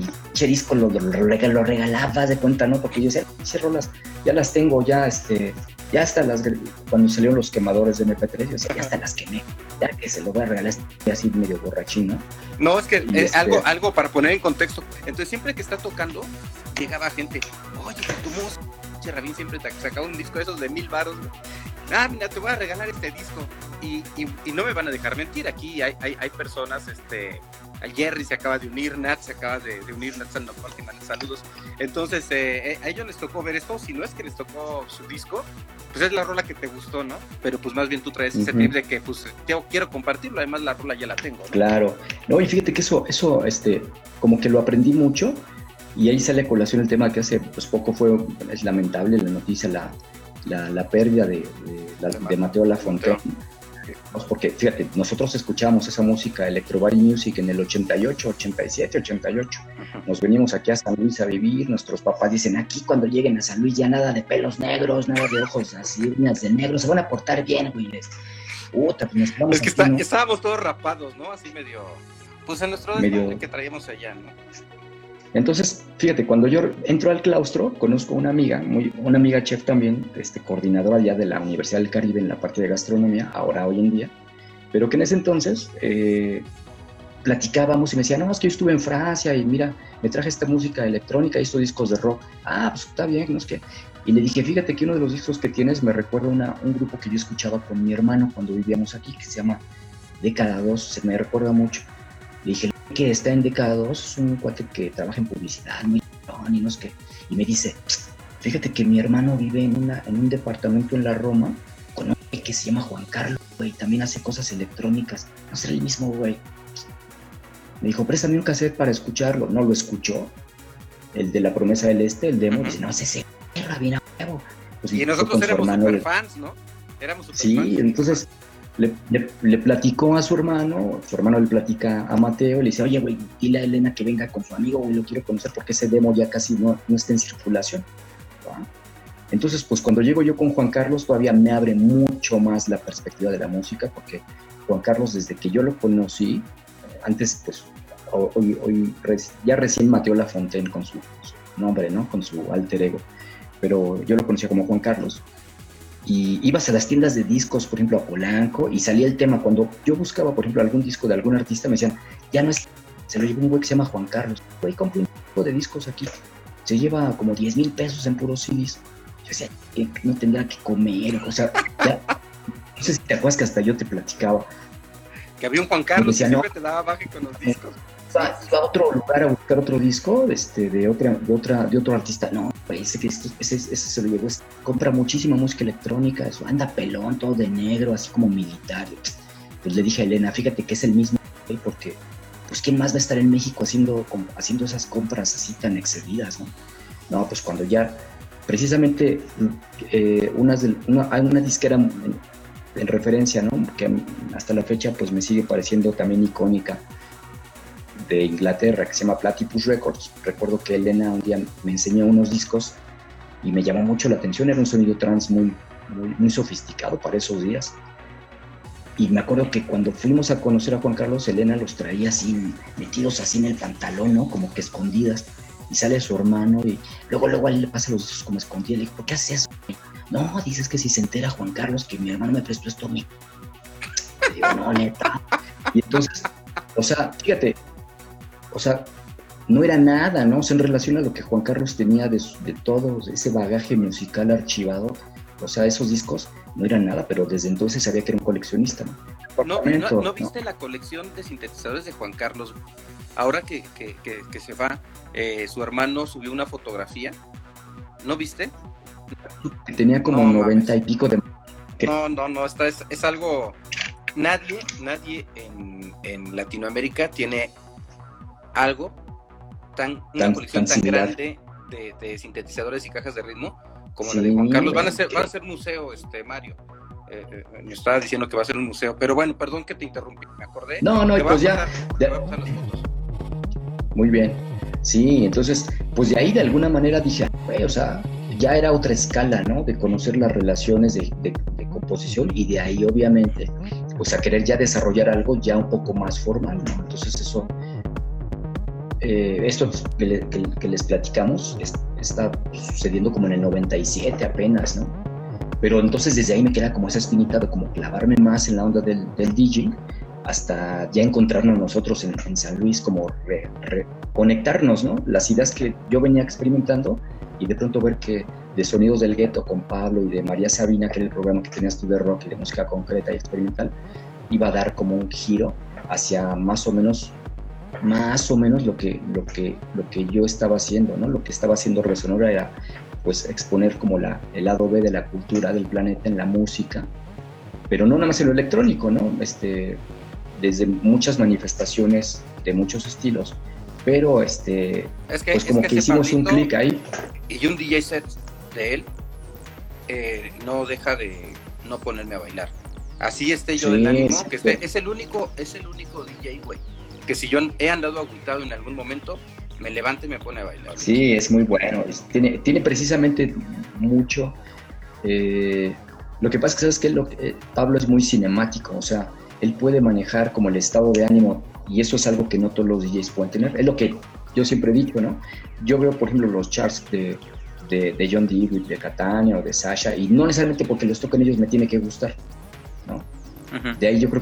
Y che disco lo, lo, regalaba de cuenta, ¿no? Porque yo decía, che rolas ya las tengo, ya, este, ya hasta las, cuando salieron los quemadores de MP3, yo decía, ya hasta las quemé, ya que se lo voy a regalar así medio borrachín, ¿no? Es que eh, este algo, algo para poner en contexto. Entonces, siempre que está tocando, llegaba gente, oye, tu música, Rabín siempre te sacaba un disco de esos de mil baros, ah, mira, te voy a regalar este disco. Y, y, no me van a dejar mentir, aquí hay, hay, hay personas, este, Jerry se acaba de unir, Nat se acaba de, unir, Nat Sandoval, que manda saludos. Entonces, eh, eh, a ellos les tocó ver esto, si no es que les tocó su disco, pues es la rola que te gustó, ¿no? Pero pues más bien tú traes ese tip de que pues yo quiero compartirlo, además la rola ya la tengo. Claro, no, y fíjate que eso, eso, este, como que lo aprendí mucho, y ahí sale a colación el tema que hace pues poco fue, es lamentable la noticia, la, la, pérdida de, de, Mateo Lafontaine porque fíjate, nosotros escuchábamos esa música, Electro Body Music, en el 88, 87, 88. Nos venimos aquí a San Luis a vivir, nuestros papás dicen, aquí cuando lleguen a San Luis ya nada de pelos negros, nada de ojos así, uñas de negro, se van a portar bien, güey. Puta, pues nos Es que estábamos todos rapados, ¿no? Así medio, pues en nuestro medio... que traíamos allá, ¿no? Entonces, fíjate, cuando yo entro al claustro, conozco una amiga, muy, una amiga chef también, este, coordinadora ya de la Universidad del Caribe en la parte de gastronomía, ahora hoy en día, pero que en ese entonces eh, platicábamos y me decía, no, es que yo estuve en Francia y mira, me traje esta música electrónica y estos discos de rock. Ah, pues está bien, no es que... Y le dije, fíjate que uno de los discos que tienes me recuerda una, un grupo que yo escuchaba con mi hermano cuando vivíamos aquí, que se llama Década 2, se me recuerda mucho. Le dije, que está en Década 2 es un cuate que trabaja en publicidad, muy y no es que. Y me dice, fíjate que mi hermano vive en, una, en un departamento en la Roma con un güey que se llama Juan Carlos, güey, también hace cosas electrónicas. No será el mismo güey. Me dijo, préstame un cassette para escucharlo. No lo escuchó. El de la promesa del este, el demo, dice, no, ese es bien pues, y nosotros éramos super fans, ¿no? Éramos super sí, entonces le, platicó a su hermano, su hermano le platica a Mateo, le dice, oye, güey, dile a Elena que venga con su amigo, güey, lo quiero conocer porque ese demo ya casi no, no está en circulación. Entonces, pues cuando llego yo con Juan Carlos, todavía me abre mucho más la perspectiva de la música, porque Juan Carlos, desde que yo lo conocí, antes, pues, hoy, ya recién Mateo Lafontaine con su nombre, ¿no? Con su alter ego, pero yo lo conocía como Juan Carlos y ibas a las tiendas de discos, por ejemplo, a Polanco, y salía el tema. Cuando yo buscaba, por ejemplo, algún disco de algún artista, me decían, ya no es, se lo llevó un güey que se llama Juan Carlos. Güey, compré un disco de discos aquí. Se lleva como 10 mil pesos en puros CDs. Yo decía, no tendría que comer, o sea, ya, no sé si te acuerdas que hasta yo te platicaba. Que había un Juan Carlos que siempre te daba baje con los discos a otro lugar a buscar otro disco este, de, otra, de, otra, de otro artista. No, ese, ese, ese, se lo llevó. Compra muchísima música electrónica, eso, anda pelón, todo de negro, así como militar. Pues le dije a Elena, fíjate que es el mismo, porque, pues, ¿quién más va a estar en México haciendo, haciendo esas compras así tan excedidas, no? No, pues cuando ya, precisamente, eh, una, hay una disquera en, referencia, ¿no? Que hasta la fecha, pues me sigue pareciendo también icónica de Inglaterra que se llama Platypus Records. Recuerdo que Elena un día me enseñó unos discos y me llamó mucho la atención, era un sonido trans muy, muy, muy sofisticado para esos días. Y me acuerdo que cuando fuimos a conocer a Juan Carlos, Elena los traía así, metidos así en el pantalón, ¿no? Como que escondidas. Y sale su hermano y luego, luego él le pasa los discos como escondido. Le digo, ¿por qué haces eso? No, dices que si se entera Juan Carlos que mi hermano me prestó esto a mí. digo, no, neta. Y entonces, o sea, fíjate, o sea, no era nada, ¿no? O sea, en relación a lo que Juan Carlos tenía de, de todo ese bagaje musical archivado, o sea, esos discos no eran nada, pero desde entonces sabía que era un coleccionista. ¿No, ¿no, no, viste la colección de sintetizadores de Juan Carlos? Ahora que, que, que, se va, eh, su hermano subió una fotografía. ¿No viste? Tenía como noventa y pico de... No, no, no, esta es, es algo... Nadie, nadie en, en, Latinoamérica tiene algo tan, una colección tan, grande de, de, sintetizadores y cajas de ritmo como la de Juan Carlos. Van a ser, van a ser museo, este Mario. Eh, eh, me estaba diciendo que va a ser un museo, pero bueno, perdón que te interrumpí, me acordé. No, no, pues ya. Muy bien. Sí, entonces, pues de ahí de alguna manera dije, o sea, ya era otra escala, ¿no? De conocer las relaciones de, composición y de ahí, obviamente, pues a querer ya desarrollar algo ya un poco más formal, ¿no? Entonces, eso, eh, esto que, les platicamos está sucediendo como en el 97 apenas, ¿no? Pero entonces desde ahí me queda como esa espinita de como clavarme más en la onda del, del DJ hasta ya encontrarnos nosotros en, San Luis, como reconectarnos, ¿no? Las ideas que yo venía experimentando y de pronto ver que de Sonidos del Gueto con Pablo y de María Sabina, que era el programa que tenías tú de rock y de música concreta y experimental, iba a dar como un giro hacia más o menos más o menos lo que, lo que, lo que yo estaba haciendo, ¿no? Lo que estaba haciendo Resonora era pues exponer como la, el lado B de la cultura del planeta en la música, pero no nada más en lo electrónico, ¿no? Este, desde muchas manifestaciones de muchos estilos, pero este, pues como que, hicimos un clic ahí. Y un DJ set de él eh, no deja de no ponerme a bailar. Así esté yo del ánimo, que es el único, es el único DJ, güey que si yo he andado agotado en algún momento, me levante y me pone a bailar. Sí, es muy bueno. tiene, tiene precisamente mucho. Eh, lo que pasa es que sabes que lo, eh, Pablo es muy cinemático, o sea, él puede manejar como el estado de ánimo y eso es algo que no todos los DJs pueden tener. Es lo que yo siempre he dicho, ¿no? Yo veo, por ejemplo, los charts de, de, John Dewey, de Catania o de Sasha y no necesariamente porque los toquen ellos me tiene que gustar, ¿no? De ahí yo creo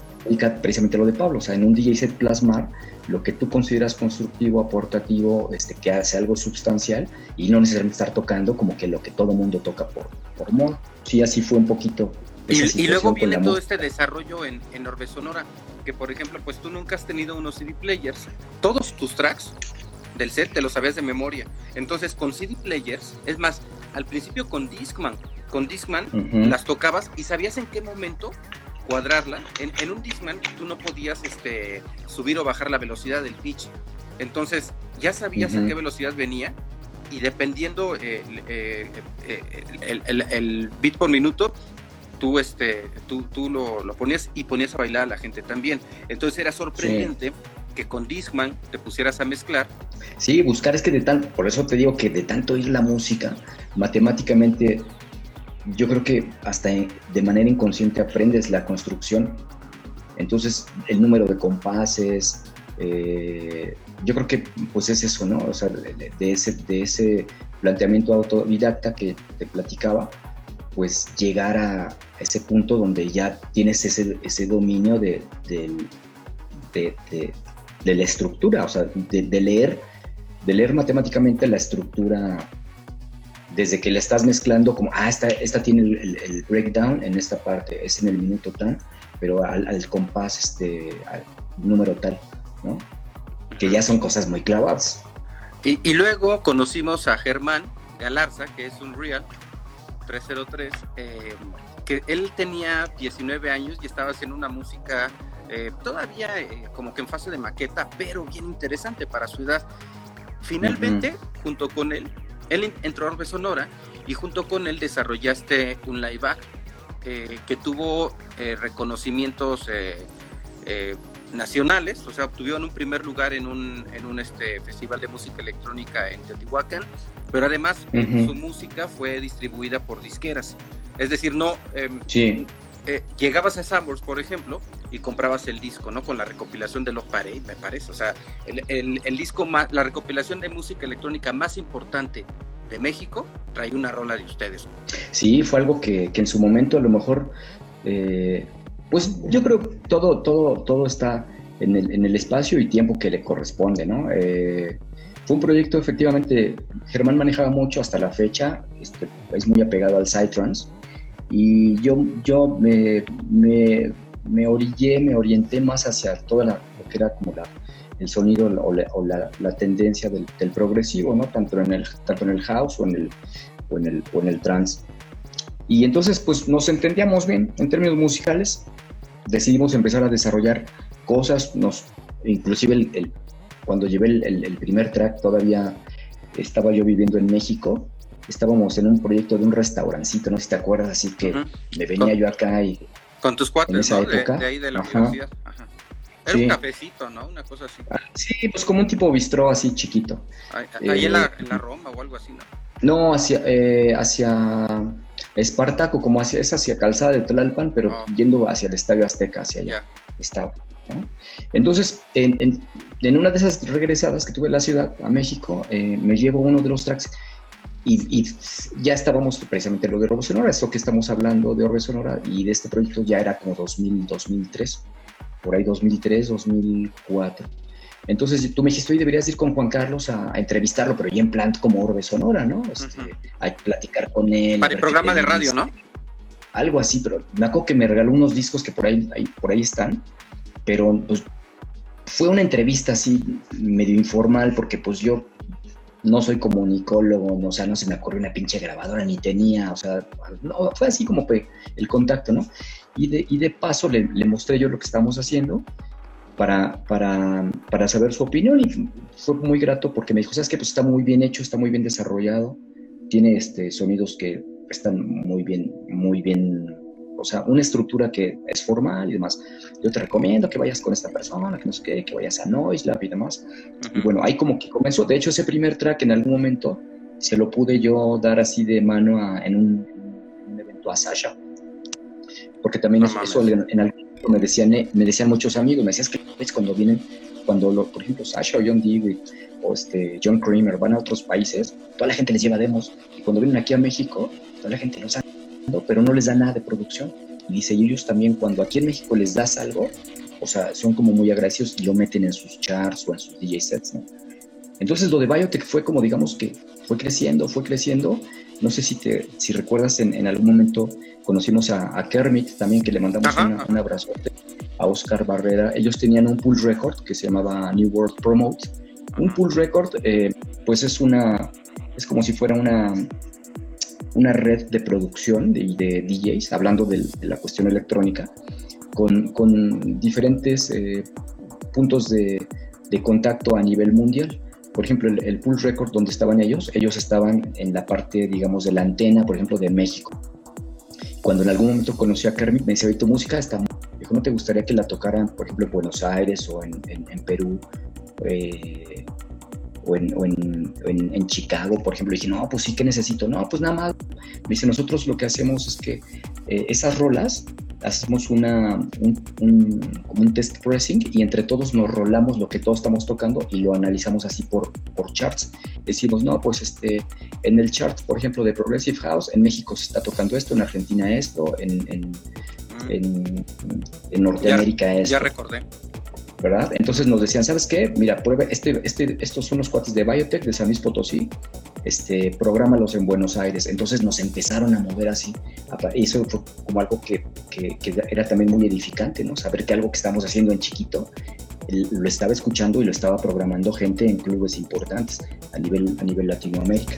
precisamente lo de Pablo, o sea, en un DJ set plasmar lo que tú consideras constructivo, aportativo, este, que hace algo sustancial y no necesariamente estar tocando como que lo que todo mundo toca por, por modo. Sí, así fue un poquito. Y, luego viene todo este desarrollo en, en Orbe Sonora, que por ejemplo, pues tú nunca has tenido unos CD players. Todos tus tracks del set te los sabías de memoria. Entonces con CD players, es más, al principio con Discman, con Discman las tocabas y sabías en qué momento cuadrarla. En, un Discman tú no podías este, subir o bajar la velocidad del pitch. Entonces ya sabías a qué velocidad venía y dependiendo eh, eh, eh, el, bit por minuto, tú, este, tú, tú lo, ponías y ponías a bailar a la gente también. Entonces era sorprendente. que con Discman te pusieras a mezclar. Sí, buscar es que de tal, por eso te digo que de tanto oír la música, matemáticamente yo creo que hasta de manera inconsciente aprendes la construcción. Entonces, el número de compases, eh, yo creo que pues es eso, ¿no? O sea, de, ese, de ese planteamiento autodidacta que te platicaba, pues llegar a ese punto donde ya tienes ese, ese dominio de, de, de, la estructura, o sea, de, leer, de leer matemáticamente la estructura desde que le estás mezclando como, ah, esta, esta tiene el, breakdown en esta parte, es en el minuto tal, pero al, compás, este, al número tal, ¿no? Que ya son cosas muy clavadas. Y, luego conocimos a Germán Galarza, que es un Real 303, eh, que él tenía 19 años y estaba haciendo una música eh, todavía eh, como que en fase de maqueta, pero bien interesante para su edad. Finalmente, junto con él, él entró a Orbe Sonora y junto con él desarrollaste un live back eh, que tuvo eh, reconocimientos eh, nacionales, o sea, obtuvieron un primer lugar en un, en un este, festival de música electrónica en Teotihuacán, pero además su música fue distribuida por disqueras. Es decir, no... Em, eh, llegabas a Sambors, por ejemplo, y comprabas el disco, ¿no? Con la recopilación de los Parade, me parece. O sea, el, disco más, la recopilación de música electrónica más importante de México trae una rola de ustedes. Sí, fue algo que, que en su momento a lo mejor eh, pues yo creo que todo, todo, todo está en el, en el, espacio y tiempo que le corresponde, ¿no? Eh, fue un proyecto, efectivamente, Germán manejaba mucho hasta la fecha, este, es muy apegado al Psytrance, y yo, yo me, me, me, orillé, me orienté más hacia toda la, lo que era como la, el sonido o la, la, tendencia del, del, progresivo, ¿no? Tanto en el, tanto en el house o en el, o en el, o en el trance. Y entonces, pues nos entendíamos bien en términos musicales, decidimos empezar a desarrollar cosas, nos, inclusive el, cuando llevé el, primer track todavía estaba yo viviendo en México, estábamos en un proyecto de un restaurancito, no sé si te acuerdas, así que me venía yo acá y... Con tus cuates, en esa época, de, ahí de la universidad. Era un cafecito, ¿no? Una cosa así. Ah, sí, pues como un tipo bistró así chiquito. Ahí, en, la, eh, en, la, Roma o algo así, ¿no? No, hacia, eh, hacia Espartaco, como hacia, es hacia Calzada de Tlalpan, pero ah. yendo hacia el Estadio Azteca, hacia allá estaba. Entonces, en, una de esas regresadas que tuve a la ciudad, a México, eh, me llevo uno de los tracks y, ya estábamos precisamente lo de Orbe Sonora, esto que estamos hablando de Orbe Sonora y de este proyecto ya era como 2000, 2003, por ahí 2003, 2004. Entonces tú me dijiste, hoy deberías ir con Juan Carlos a, entrevistarlo, pero ya en plan como Orbe Sonora, ¿no? Este, a platicar con él. Para el programa de radio, ¿no? Algo así, pero me acuerdo que me regaló unos discos que por ahí, por ahí están, pero pues fue una entrevista así medio informal porque pues yo no soy comunicólogo, o sea, no se me ocurrió una pinche grabadora ni tenía, o sea, no, fue así como el contacto, ¿no? Y de, y de paso le, le mostré yo lo que estamos haciendo para, para, para, saber su opinión y fue muy grato porque me dijo, sabes que pues está muy bien hecho, está muy bien desarrollado, tiene este, sonidos que están muy bien, muy bien, o sea, una estructura que es formal y demás. Yo te recomiendo que vayas con esta persona, que no sé qué, que vayas a Noise Lab y demás. Y bueno, ahí como que comenzó, de hecho ese primer track en algún momento se lo pude yo dar así de mano en, un, evento a Sasha, porque también eso en, en algún me decían, eh, me decían muchos amigos, me decías que cuando vienen, cuando lo, por ejemplo Sasha o John Dewey o este John Kramer van a otros países, toda la gente les lleva demos. Y cuando vienen aquí a México, toda la gente los ha pero no les da nada de producción. Y dice, y ellos también cuando aquí en México les das algo, o sea, son como muy agradecidos y lo meten en sus charts o en sus DJ sets, ¿no? Entonces lo de Biotech fue como, digamos que fue creciendo, fue creciendo. No sé si, te, si recuerdas en, en algún momento conocimos a, Kermit también, que le mandamos un abrazo a Oscar Barrera. Ellos tenían un pull record que se llamaba New World Promote. Un pull record, eh, pues es una, es como si fuera una, una red de producción de, de DJs, hablando de, la cuestión electrónica, con, con diferentes eh, puntos de, de contacto a nivel mundial por ejemplo, el, el, Pool Record donde estaban ellos, ellos estaban en la parte, digamos, de la antena, por ejemplo, de México. Cuando en algún momento conocí a Kermit, me decía, oye, tu música está... Dijo, ¿no te gustaría que la tocaran, por ejemplo, en Buenos Aires o en, en, Perú? Eh, o, en, o en, en, Chicago, por ejemplo. Y dije, no, pues sí que necesito. No, pues nada más. Me dice, nosotros lo que hacemos es que eh, esas rolas hacemos una, un, un, como un test pressing y entre todos nos rolamos lo que todos estamos tocando y lo analizamos así por, por charts. Decimos, no, pues este, en el chart, por ejemplo, de Progressive House, en México se está tocando esto, en Argentina esto, en, en, mm. en, Norteamérica esto. Ya recordé. Entonces nos decían, ¿sabes qué? Mira, prueba, este, este, estos son los cuates de Biotech de San Luis Potosí, este, prográmalos en Buenos Aires. Entonces nos empezaron a mover así. Y eso fue como algo que, que, era también muy edificante, ¿no? Saber que algo que estamos haciendo en chiquito lo estaba escuchando y lo estaba programando gente en clubes importantes a nivel, a nivel Latinoamérica.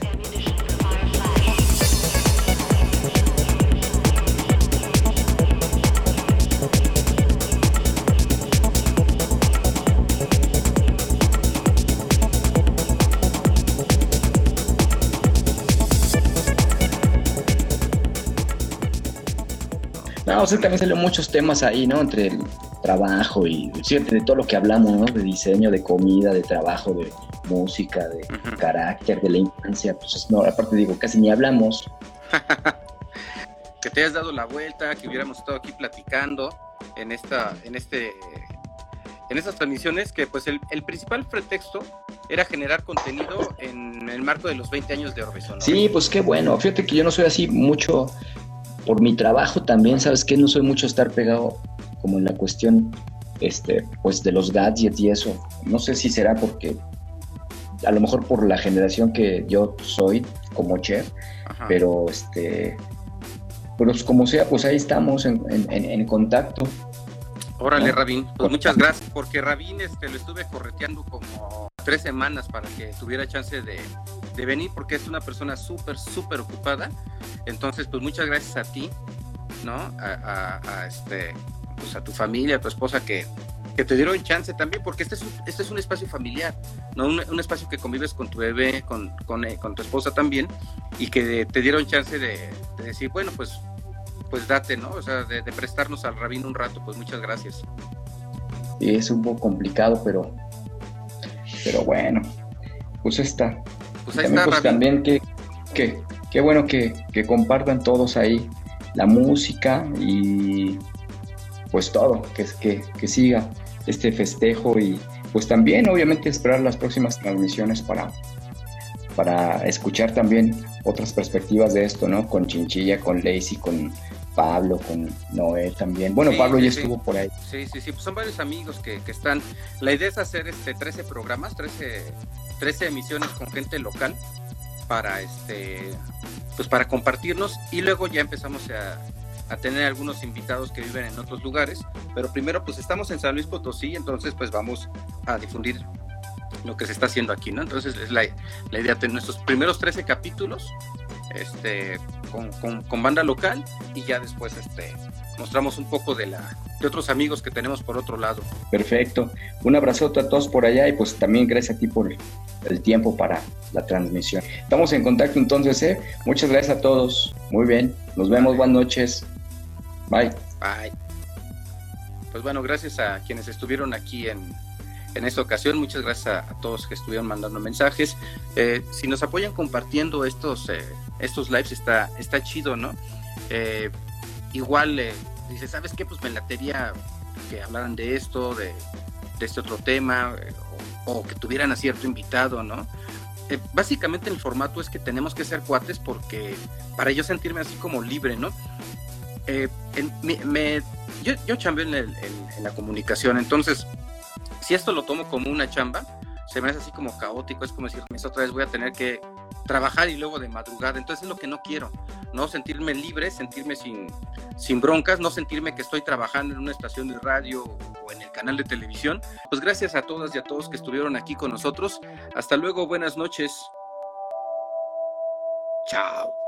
O sea, también salió muchos temas ahí, ¿no? Entre trabajo y de todo lo que hablamos, ¿no? De diseño, de comida, de trabajo, de música, de carácter, de la infancia, pues no, aparte digo, casi ni hablamos. que te hayas dado la vuelta, que hubiéramos estado aquí platicando en esta, en este, en estas transmisiones, que pues el, principal pretexto era generar contenido en el marco de los 20 años de Orbeson. Sí, pues qué bueno. Fíjate que yo no soy así mucho por mi trabajo también, ¿sabes qué? No soy mucho estar pegado como en la cuestión este, pues de los gadgets y eso. No sé si será porque a lo mejor por la generación que yo soy como chef, pero este pero pues, como sea, pues ahí estamos en, en, contacto. Órale, Rabín, pues muchas gracias, porque Rabín este, lo estuve correteando como tres semanas para que tuviera chance de, de venir, porque es una persona súper, súper ocupada. Entonces, pues muchas gracias a ti, ¿no? A, este, pues a tu familia, a tu esposa que, que te dieron chance también, porque este es un, este es un espacio familiar, ¿no? Un, espacio que convives con tu bebé, con, con, eh, con, tu esposa también, y que te dieron chance de, decir, bueno, pues, pues date, ¿no? O sea, de, prestarnos al rabino un rato, pues muchas gracias. Es un poco complicado, pero, pero bueno, pues está. Pues ahí también, está, pues, también que, que, qué bueno que, que compartan todos ahí la música y pues todo, que, que, que siga este festejo y pues también obviamente esperar las próximas transmisiones para, para escuchar también otras perspectivas de esto, ¿no? Con Chinchilla, con Lacey, con Pablo, con Noé también. Bueno, Pablo ya estuvo por ahí. Sí, sí, sí, pues son varios amigos que, que, están. La idea es hacer este 13 programas, 13, 13 emisiones con gente local para este pues para compartirnos y luego ya empezamos a, a tener algunos invitados que viven en otros lugares, pero primero pues estamos en San Luis Potosí, entonces pues vamos a difundir lo que se está haciendo aquí, ¿no? Entonces es la, la idea de nuestros primeros 13 capítulos este, con, con, banda local y ya después este, mostramos un poco de, la, de otros amigos que tenemos por otro lado. Perfecto. Un abrazote a todos por allá y pues también gracias a ti por el tiempo para la transmisión. Estamos en contacto entonces, ¿eh? Muchas gracias a todos. Muy bien. Nos vemos. Buenas noches. Bye. Bye. Pues bueno, gracias a quienes estuvieron aquí en, en esta ocasión. Muchas gracias a, todos que estuvieron mandando mensajes. Eh, si nos apoyan compartiendo estos, eh, estos lives, está, está chido, ¿no? Eh, igual, dice, ¿sabes qué? Pues me latería que hablaran de esto, de, este otro tema, o, o, que tuvieran a cierto invitado, ¿no? básicamente el formato es que tenemos que ser cuates porque para yo sentirme así como libre, ¿no? Eh, yo, yo chambeo en, la comunicación, entonces, si esto lo tomo como una chamba, se me hace así como caótico, es como decir, otra vez voy a tener que trabajar y luego de madrugada, entonces es lo que no quiero, no sentirme libre, sentirme sin, sin broncas, no sentirme que estoy trabajando en una estación de radio o en el canal de televisión. Pues gracias a todas y a todos que estuvieron aquí con nosotros. Hasta luego, buenas noches. Chao.